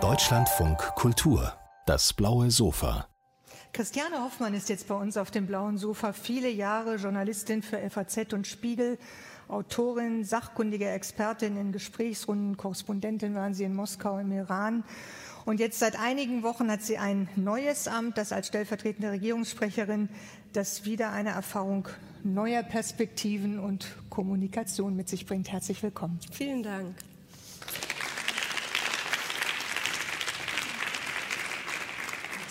Deutschlandfunk Kultur, das blaue Sofa. Christiane Hoffmann ist jetzt bei uns auf dem blauen Sofa. Viele Jahre Journalistin für FAZ und Spiegel, Autorin, sachkundige Expertin in Gesprächsrunden, Korrespondentin waren sie in Moskau im Iran. Und jetzt seit einigen Wochen hat sie ein neues Amt, das als stellvertretende Regierungssprecherin, das wieder eine Erfahrung neuer Perspektiven und Kommunikation mit sich bringt. Herzlich willkommen. Vielen Dank.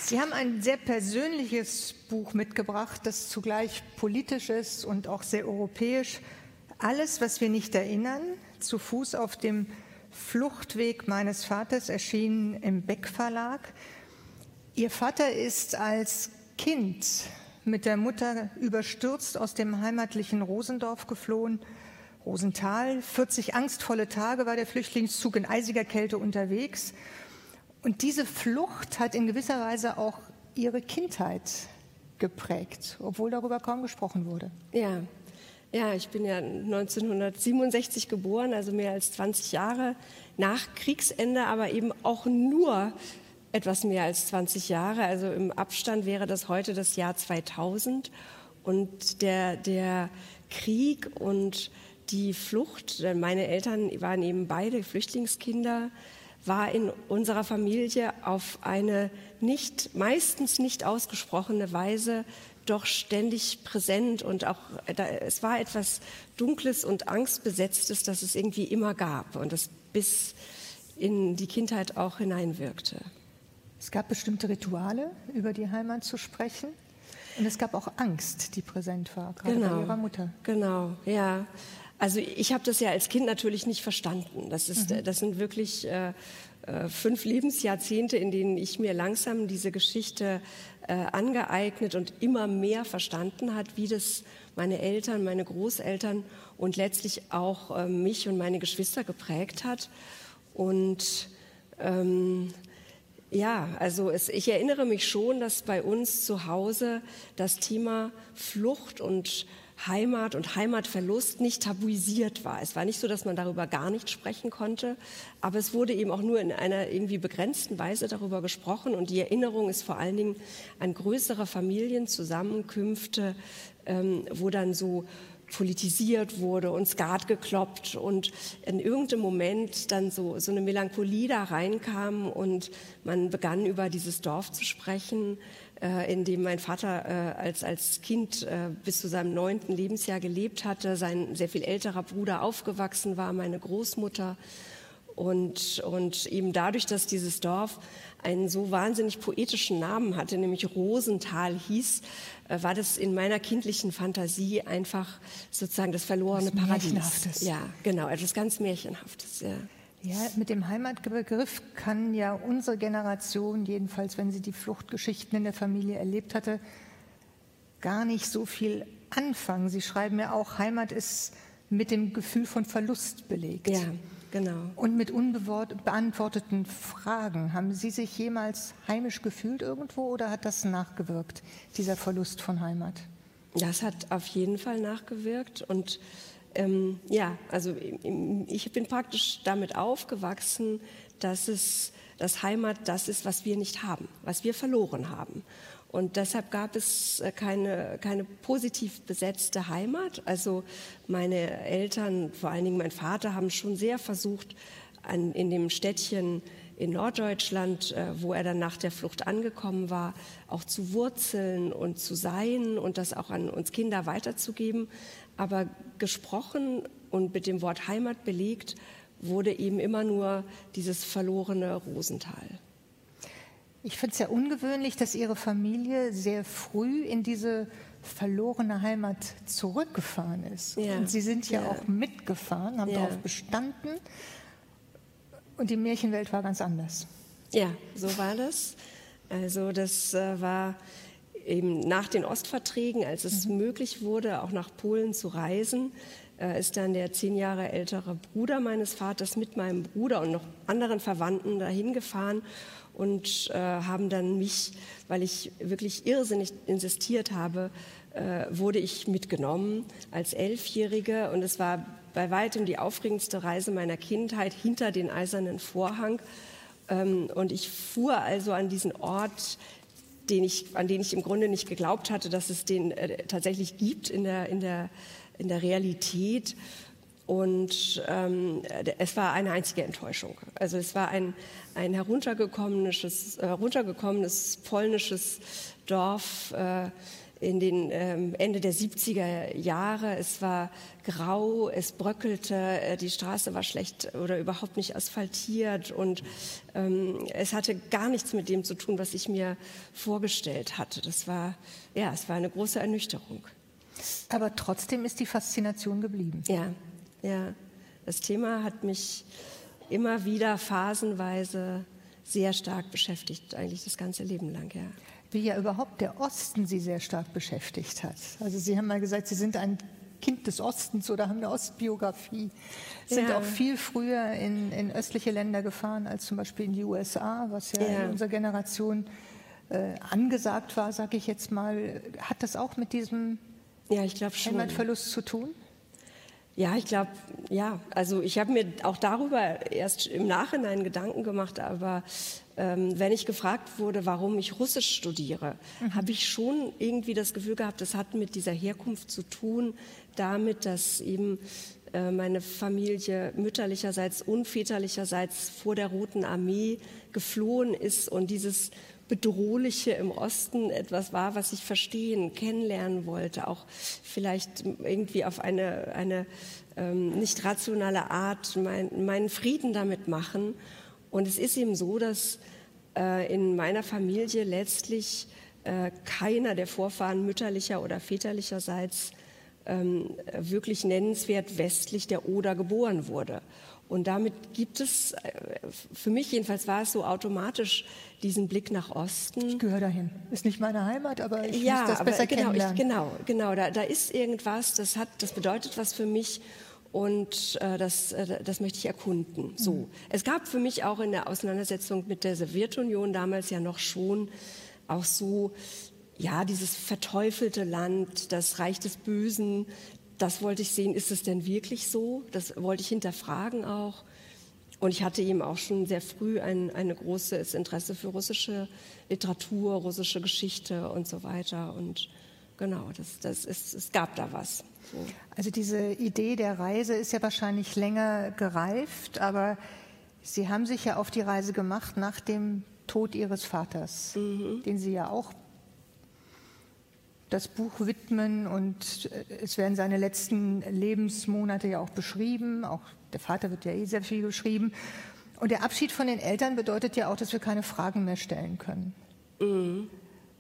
Sie haben ein sehr persönliches Buch mitgebracht, das zugleich politisch ist und auch sehr europäisch. Alles, was wir nicht erinnern, zu Fuß auf dem Fluchtweg meines Vaters erschienen im Beck Verlag. Ihr Vater ist als Kind mit der Mutter überstürzt aus dem heimatlichen Rosendorf geflohen. Rosenthal, 40 angstvolle Tage war der Flüchtlingszug in eisiger Kälte unterwegs. Und diese Flucht hat in gewisser Weise auch ihre Kindheit geprägt, obwohl darüber kaum gesprochen wurde. Ja, ja, ich bin ja 1967 geboren, also mehr als 20 Jahre nach Kriegsende, aber eben auch nur etwas mehr als 20 Jahre. Also im Abstand wäre das heute das Jahr 2000. Und der, der Krieg und die Flucht, meine Eltern waren eben beide Flüchtlingskinder, war in unserer Familie auf eine nicht, meistens nicht ausgesprochene Weise doch ständig präsent und auch, da, es war etwas Dunkles und Angstbesetztes, das es irgendwie immer gab und das bis in die Kindheit auch hineinwirkte. Es gab bestimmte Rituale, über die Heimat zu sprechen. Und es gab auch Angst, die präsent war, gerade genau, bei ihrer Mutter. Genau, ja. Also ich habe das ja als Kind natürlich nicht verstanden. Das, ist, mhm. das sind wirklich äh, äh, fünf Lebensjahrzehnte, in denen ich mir langsam diese Geschichte äh, angeeignet und immer mehr verstanden hat, wie das meine Eltern, meine Großeltern und letztlich auch äh, mich und meine Geschwister geprägt hat. Und ähm, ja, also es, ich erinnere mich schon, dass bei uns zu Hause das Thema Flucht und Heimat und Heimatverlust nicht tabuisiert war. Es war nicht so, dass man darüber gar nicht sprechen konnte, aber es wurde eben auch nur in einer irgendwie begrenzten Weise darüber gesprochen und die Erinnerung ist vor allen Dingen an größere Familienzusammenkünfte, ähm, wo dann so politisiert wurde und Skat gekloppt und in irgendeinem Moment dann so, so eine Melancholie da reinkam und man begann über dieses Dorf zu sprechen, äh, in dem mein Vater äh, als, als Kind äh, bis zu seinem neunten Lebensjahr gelebt hatte, sein sehr viel älterer Bruder aufgewachsen war, meine Großmutter. Und, und eben dadurch, dass dieses Dorf einen so wahnsinnig poetischen Namen hatte, nämlich Rosenthal hieß, äh, war das in meiner kindlichen Fantasie einfach sozusagen das verlorene Paradies. Ja, genau, etwas ganz Märchenhaftes. Ja. Ja, mit dem Heimatbegriff kann ja unsere Generation, jedenfalls wenn sie die Fluchtgeschichten in der Familie erlebt hatte, gar nicht so viel anfangen. Sie schreiben ja auch, Heimat ist mit dem Gefühl von Verlust belegt. Ja, genau. Und mit unbeantworteten Fragen. Haben Sie sich jemals heimisch gefühlt irgendwo oder hat das nachgewirkt, dieser Verlust von Heimat? Das hat auf jeden Fall nachgewirkt und ähm, ja, also ich bin praktisch damit aufgewachsen, dass es das Heimat das ist, was wir nicht haben, was wir verloren haben. Und deshalb gab es äh, keine, keine positiv besetzte Heimat. Also meine Eltern, vor allen Dingen mein Vater, haben schon sehr versucht, an, in dem Städtchen in Norddeutschland, äh, wo er dann nach der Flucht angekommen war, auch zu wurzeln und zu sein und das auch an uns Kinder weiterzugeben. Aber gesprochen und mit dem Wort Heimat belegt wurde eben immer nur dieses verlorene Rosental. Ich finde es ja ungewöhnlich, dass Ihre Familie sehr früh in diese verlorene Heimat zurückgefahren ist. Ja. Und Sie sind ja, ja, auch mitgefahren, haben ja. darauf bestanden. Und die Märchenwelt war ganz anders. Ja, so war das. Also das äh, war eben nach den Ostverträgen, als es mhm. möglich wurde, auch nach Polen zu reisen, äh, ist dann der zehn Jahre ältere Bruder meines Vaters mit meinem Bruder und noch anderen Verwandten dahin gefahren und äh, haben dann mich, weil ich wirklich irrsinnig insistiert habe, äh, wurde ich mitgenommen als Elfjährige und es war bei weitem die aufregendste Reise meiner Kindheit hinter den eisernen Vorhang. Ähm, und ich fuhr also an diesen Ort, den ich, an den ich im Grunde nicht geglaubt hatte, dass es den äh, tatsächlich gibt in der, in der, in der Realität. Und ähm, es war eine einzige Enttäuschung. Also es war ein, ein heruntergekommenes, heruntergekommenes polnisches Dorf äh, in den ähm, Ende der 70er Jahre. Es war grau, es bröckelte, äh, die Straße war schlecht oder überhaupt nicht asphaltiert und ähm, es hatte gar nichts mit dem zu tun, was ich mir vorgestellt hatte. Das war, ja, es war eine große Ernüchterung. Aber trotzdem ist die Faszination geblieben. Ja, ja, das Thema hat mich immer wieder phasenweise sehr stark beschäftigt, eigentlich das ganze Leben lang, ja. Wie ja überhaupt der Osten Sie sehr stark beschäftigt hat. Also Sie haben mal gesagt, Sie sind ein Kind des Ostens oder haben eine Ostbiografie, sind ja. auch viel früher in, in, östliche Länder gefahren als zum Beispiel in die USA, was ja, ja. in unserer Generation äh, angesagt war, sage ich jetzt mal. Hat das auch mit diesem ja, Heimatverlust zu tun? Ja, ich glaube, ja. Also ich habe mir auch darüber erst im Nachhinein Gedanken gemacht, aber ähm, wenn ich gefragt wurde, warum ich Russisch studiere, mhm. habe ich schon irgendwie das Gefühl gehabt, das hat mit dieser Herkunft zu tun, damit, dass eben äh, meine Familie mütterlicherseits und väterlicherseits vor der Roten Armee geflohen ist und dieses Bedrohliche im Osten etwas war, was ich verstehen, kennenlernen wollte, auch vielleicht irgendwie auf eine, eine ähm, nicht rationale Art mein, meinen Frieden damit machen. Und es ist eben so, dass äh, in meiner Familie letztlich äh, keiner der Vorfahren mütterlicher oder väterlicherseits ähm, wirklich nennenswert westlich der Oder geboren wurde. Und damit gibt es, äh, für mich jedenfalls war es so automatisch diesen Blick nach Osten. Ich gehöre dahin. Ist nicht meine Heimat, aber ich ja, muss das besser genau, kennenlernen. Ich, genau, genau. Da, da ist irgendwas, das, hat, das bedeutet was für mich und äh, das, äh, das möchte ich erkunden. So. Mhm. Es gab für mich auch in der Auseinandersetzung mit der Sowjetunion damals ja noch schon auch so, ja, dieses verteufelte Land, das Reich des Bösen, das wollte ich sehen, ist es denn wirklich so? Das wollte ich hinterfragen auch. Und ich hatte eben auch schon sehr früh ein, ein großes Interesse für russische Literatur, russische Geschichte und so weiter. Und genau, das, das ist, es gab da was. So. Also diese Idee der Reise ist ja wahrscheinlich länger gereift, aber Sie haben sich ja auf die Reise gemacht nach dem Tod Ihres Vaters, mhm. den Sie ja auch das Buch widmen und äh, es werden seine letzten Lebensmonate ja auch beschrieben. Auch der Vater wird ja eh sehr viel beschrieben. Und der Abschied von den Eltern bedeutet ja auch, dass wir keine Fragen mehr stellen können. Mhm.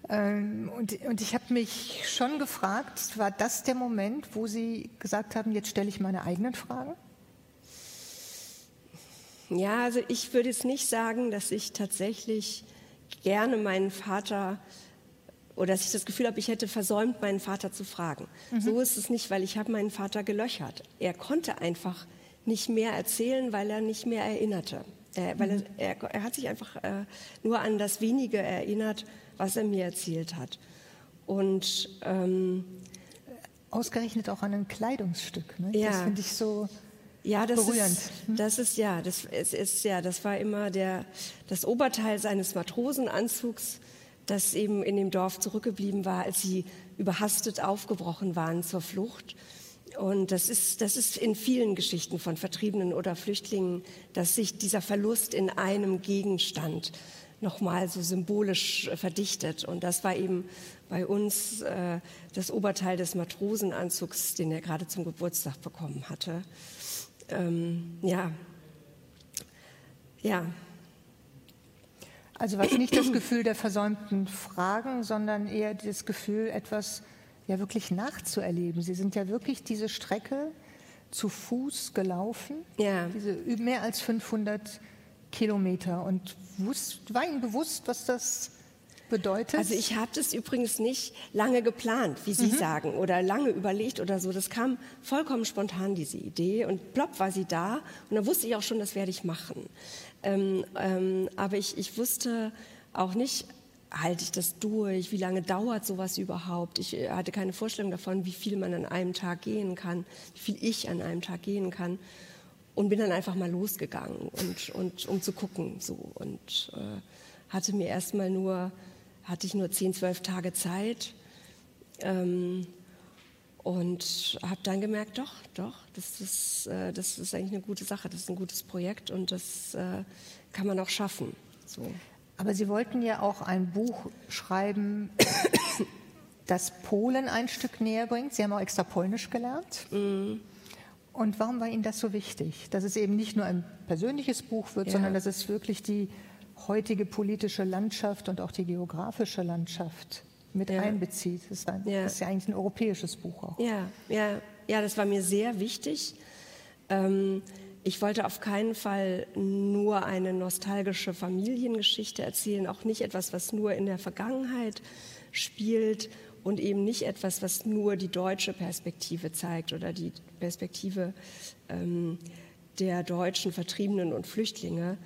Ähm, und, und ich habe mich schon gefragt, war das der Moment, wo Sie gesagt haben, jetzt stelle ich meine eigenen Fragen? Ja, also ich würde jetzt nicht sagen, dass ich tatsächlich gerne meinen Vater oder dass ich das Gefühl habe, ich hätte versäumt, meinen Vater zu fragen. Mhm. So ist es nicht, weil ich habe meinen Vater gelöchert. Er konnte einfach nicht mehr erzählen, weil er nicht mehr erinnerte. Er, weil mhm. er, er, er, hat sich einfach äh, nur an das Wenige erinnert, was er mir erzählt hat. Und ähm, ausgerechnet auch an ein Kleidungsstück. Ne? Ja. Das finde ich so ja, das berührend. Ist, das ist ja, das ist, ist ja, das war immer der das Oberteil seines Matrosenanzugs das eben in dem Dorf zurückgeblieben war, als sie überhastet aufgebrochen waren zur Flucht. Und das ist, das ist in vielen Geschichten von Vertriebenen oder Flüchtlingen, dass sich dieser Verlust in einem Gegenstand nochmal so symbolisch verdichtet. Und das war eben bei uns äh, das Oberteil des Matrosenanzugs, den er gerade zum Geburtstag bekommen hatte. Ähm, ja, ja, also was nicht das Gefühl der versäumten Fragen, sondern eher das Gefühl, etwas ja wirklich nachzuerleben. Sie sind ja wirklich diese Strecke zu Fuß gelaufen, ja. diese mehr als 500 Kilometer. Und wusst, war Ihnen bewusst, was das bedeutet? Also ich habe das übrigens nicht lange geplant, wie Sie mhm. sagen, oder lange überlegt oder so. Das kam vollkommen spontan, diese Idee. Und plopp war sie da. Und dann wusste ich auch schon, das werde ich machen. Ähm, ähm, aber ich, ich wusste auch nicht, halte ich das durch? Wie lange dauert sowas überhaupt? Ich äh, hatte keine Vorstellung davon, wie viel man an einem Tag gehen kann, wie viel ich an einem Tag gehen kann. Und bin dann einfach mal losgegangen, und, und, um zu gucken. So. Und äh, hatte mir erstmal nur, hatte ich nur 10, 12 Tage Zeit. Ähm, und habe dann gemerkt, doch, doch, das ist, äh, das ist eigentlich eine gute Sache, das ist ein gutes Projekt und das äh, kann man auch schaffen. So. Aber Sie wollten ja auch ein Buch schreiben, das Polen ein Stück näher bringt. Sie haben auch extra Polnisch gelernt. Mm. Und warum war Ihnen das so wichtig, dass es eben nicht nur ein persönliches Buch wird, ja. sondern dass es wirklich die heutige politische Landschaft und auch die geografische Landschaft mit ja. einbezieht? Das ist, ein, ja. das ist, ja. eigentlich ein europäisches Buch auch. Ja, ja, ja das war mir sehr wichtig. Ähm, ich wollte auf keinen Fall nur eine nostalgische Familiengeschichte erzählen, auch nicht etwas, was nur in der Vergangenheit spielt und eben nicht etwas, was nur die deutsche Perspektive zeigt oder die Perspektive ähm, der deutschen Vertriebenen und Flüchtlinge,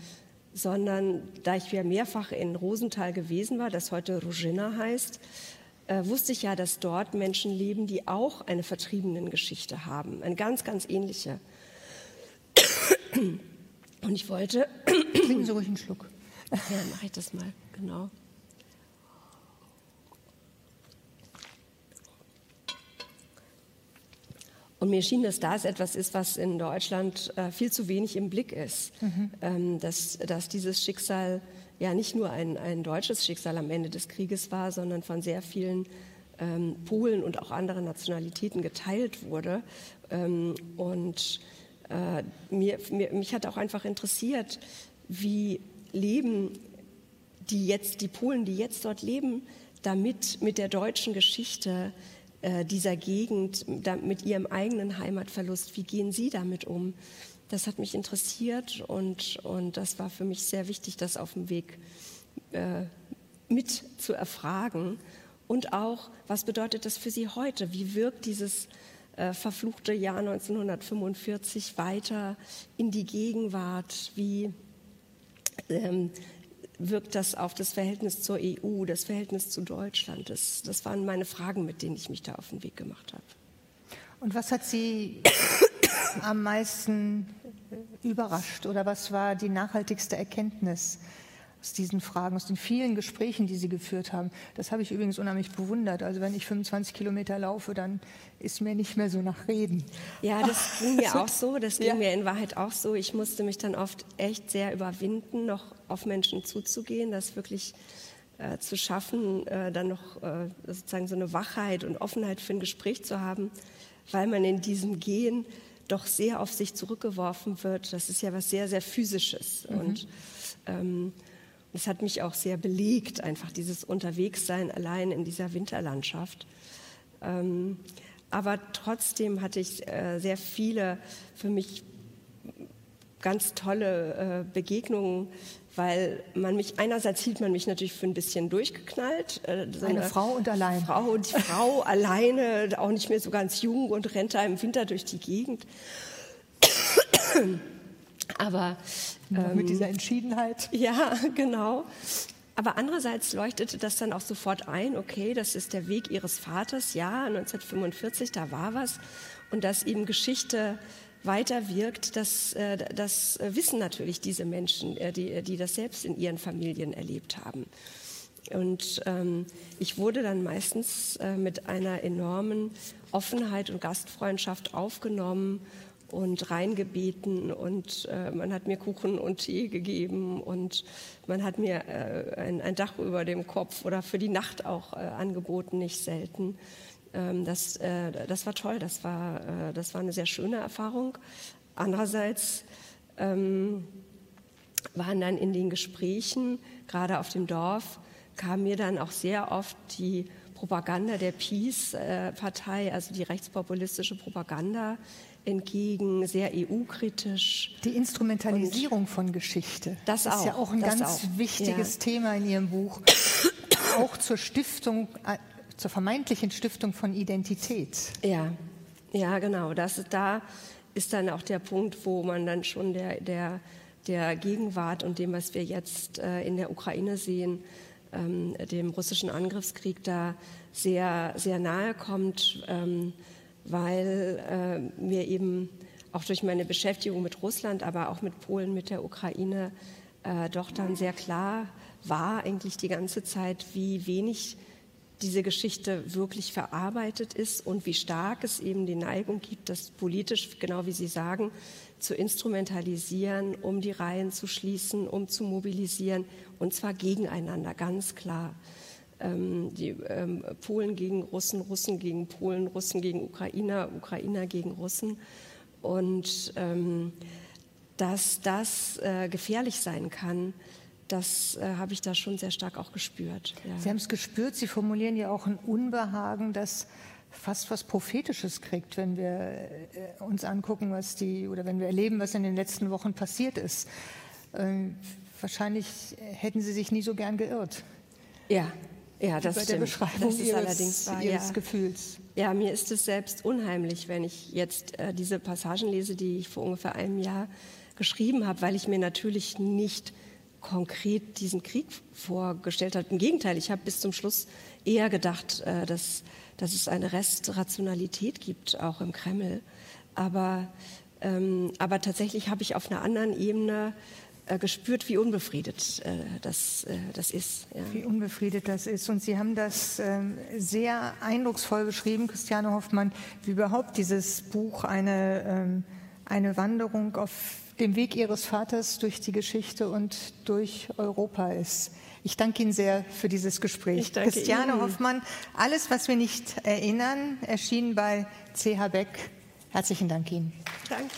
sondern da ich ja mehrfach in Rosenthal gewesen war, das heute Ruzhina heißt, äh, wusste ich ja, dass dort Menschen leben, die auch eine Vertriebenengeschichte haben, eine ganz, ganz ähnliche. Und ich wollte. Trinken Sie ruhig einen Schluck. Ja, mache ich das mal, genau. Und mir schien, dass das etwas ist, was in Deutschland äh, viel zu wenig im Blick ist. Mhm. Ähm, dass, dass dieses Schicksal ja nicht nur ein, ein deutsches Schicksal am Ende des Krieges war, sondern von sehr vielen ähm, Polen und auch anderen Nationalitäten geteilt wurde. Ähm, und äh, mir, mir, mich hat auch einfach interessiert, wie leben die jetzt, die Polen, die jetzt dort leben, damit mit der deutschen Geschichte dieser Gegend, mit ihrem eigenen Heimatverlust, wie gehen Sie damit um? Das hat mich interessiert und, und das war für mich sehr wichtig, das auf dem Weg äh, mit zu erfragen. Und auch, was bedeutet das für Sie heute? Wie wirkt dieses äh, verfluchte Jahr 1945 weiter in die Gegenwart? Wie ähm, wirkt das auf das Verhältnis zur EU, das Verhältnis zu Deutschland? Das, das waren meine Fragen, mit denen ich mich da auf den Weg gemacht habe. Und was hat Sie am meisten überrascht oder was war die nachhaltigste Erkenntnis aus diesen Fragen, aus den vielen Gesprächen, die Sie geführt haben. Das habe ich übrigens unheimlich bewundert. Also wenn ich 25 Kilometer laufe, dann ist mir nicht mehr so nach Reden. Ja, das ging mir auch so. Das ging ja. mir in Wahrheit auch so. Ich musste mich dann oft echt sehr überwinden, noch auf Menschen zuzugehen, das wirklich äh, zu schaffen, äh, dann noch äh, sozusagen so eine Wachheit und Offenheit für ein Gespräch zu haben, weil man in diesem Gehen doch sehr auf sich zurückgeworfen wird. Das ist ja was sehr, sehr Physisches. Mhm. Und ähm, das hat mich auch sehr belegt, einfach dieses Unterwegssein allein in dieser Winterlandschaft. Ähm, aber trotzdem hatte ich äh, sehr viele für mich ganz tolle äh, Begegnungen, weil man mich einerseits hielt man mich natürlich für ein bisschen durchgeknallt. Äh, so eine, eine, Frau und allein. Frau und die Frau alleine, auch nicht mehr so ganz jung und rennt da im Winter durch die Gegend. Aber ähm, mit dieser Entschiedenheit. Ja, genau. Aber andererseits leuchtete das dann auch sofort ein, okay, das ist der Weg ihres Vaters, ja, 1945, da war was. Und dass eben Geschichte weiterwirkt, das, äh, das wissen natürlich diese Menschen, äh, die, die das selbst in ihren Familien erlebt haben. Und ähm, ich wurde dann meistens äh, mit einer enormen Offenheit und Gastfreundschaft aufgenommen und reingebeten und äh, man hat mir Kuchen und Tee gegeben und man hat mir äh, ein, ein, Dach über dem Kopf oder für die Nacht auch äh, angeboten, nicht selten. Ähm, das, äh, das war toll, das war, äh, das war eine sehr schöne Erfahrung. Andererseits ähm, waren dann in den Gesprächen, gerade auf dem Dorf, kam mir dann auch sehr oft die Propaganda der Peace-Partei, also die rechtspopulistische Propaganda, entgegen, sehr EU-kritisch. Die Instrumentalisierung und von Geschichte. Das, das ist ja auch ein ganz auch. wichtiges ja. Thema in Ihrem Buch. auch zur Stiftung, äh, zur vermeintlichen Stiftung von Identität. Ja, ja, genau. Das ist, da ist dann auch der Punkt, wo man dann schon der, der, der Gegenwart und dem, was wir jetzt äh, in der Ukraine sehen, ähm, dem russischen Angriffskrieg da sehr, sehr nahe kommt, ähm, weil äh, mir eben auch durch meine Beschäftigung mit Russland, aber auch mit Polen, mit der Ukraine, äh, doch dann sehr klar war eigentlich die ganze Zeit, wie wenig diese Geschichte wirklich verarbeitet ist und wie stark es eben die Neigung gibt, das politisch, genau wie Sie sagen, zu instrumentalisieren, um die Reihen zu schließen, um zu mobilisieren, und zwar gegeneinander, ganz klar. Ähm, die ähm, Polen gegen Russen, Russen gegen Polen, Russen gegen Ukrainer, Ukrainer gegen Russen. Und ähm, dass das äh, gefährlich sein kann, das äh, habe ich da schon sehr stark auch gespürt. Ja. Sie haben es gespürt, Sie formulieren ja auch ein Unbehagen, das fast was Prophetisches kriegt, wenn wir äh, uns angucken, was die, oder wenn wir erleben, was in den letzten Wochen passiert ist. Ähm, wahrscheinlich hätten Sie sich nie so gern geirrt. Ja, ja, das bei stimmt. der Beschreibung das ist Ihres, allerdings wahr, Ihres ja. Gefühls. Ja, mir ist es selbst unheimlich, wenn ich jetzt äh, diese Passagen lese, die ich vor ungefähr einem Jahr geschrieben habe, weil ich mir natürlich nicht konkret diesen Krieg vorgestellt habe. Im Gegenteil, ich habe bis zum Schluss eher gedacht, äh, dass, dass es eine Restrationalität gibt, auch im Kreml. Aber, ähm, aber tatsächlich habe ich auf einer anderen Ebene äh, gespürt, wie unbefriedet äh, das, äh, das ist. Ja. Wie unbefriedet das ist. Und Sie haben das ähm, sehr eindrucksvoll beschrieben, Christiane Hoffmann, wie überhaupt dieses Buch eine, ähm, eine Wanderung auf dem Weg Ihres Vaters durch die Geschichte und durch Europa ist. Ich danke Ihnen sehr für dieses Gespräch. Christiane Ihnen. Hoffmann, alles, was wir nicht erinnern, erschien bei CH Beck. Herzlichen Dank Ihnen. Danke.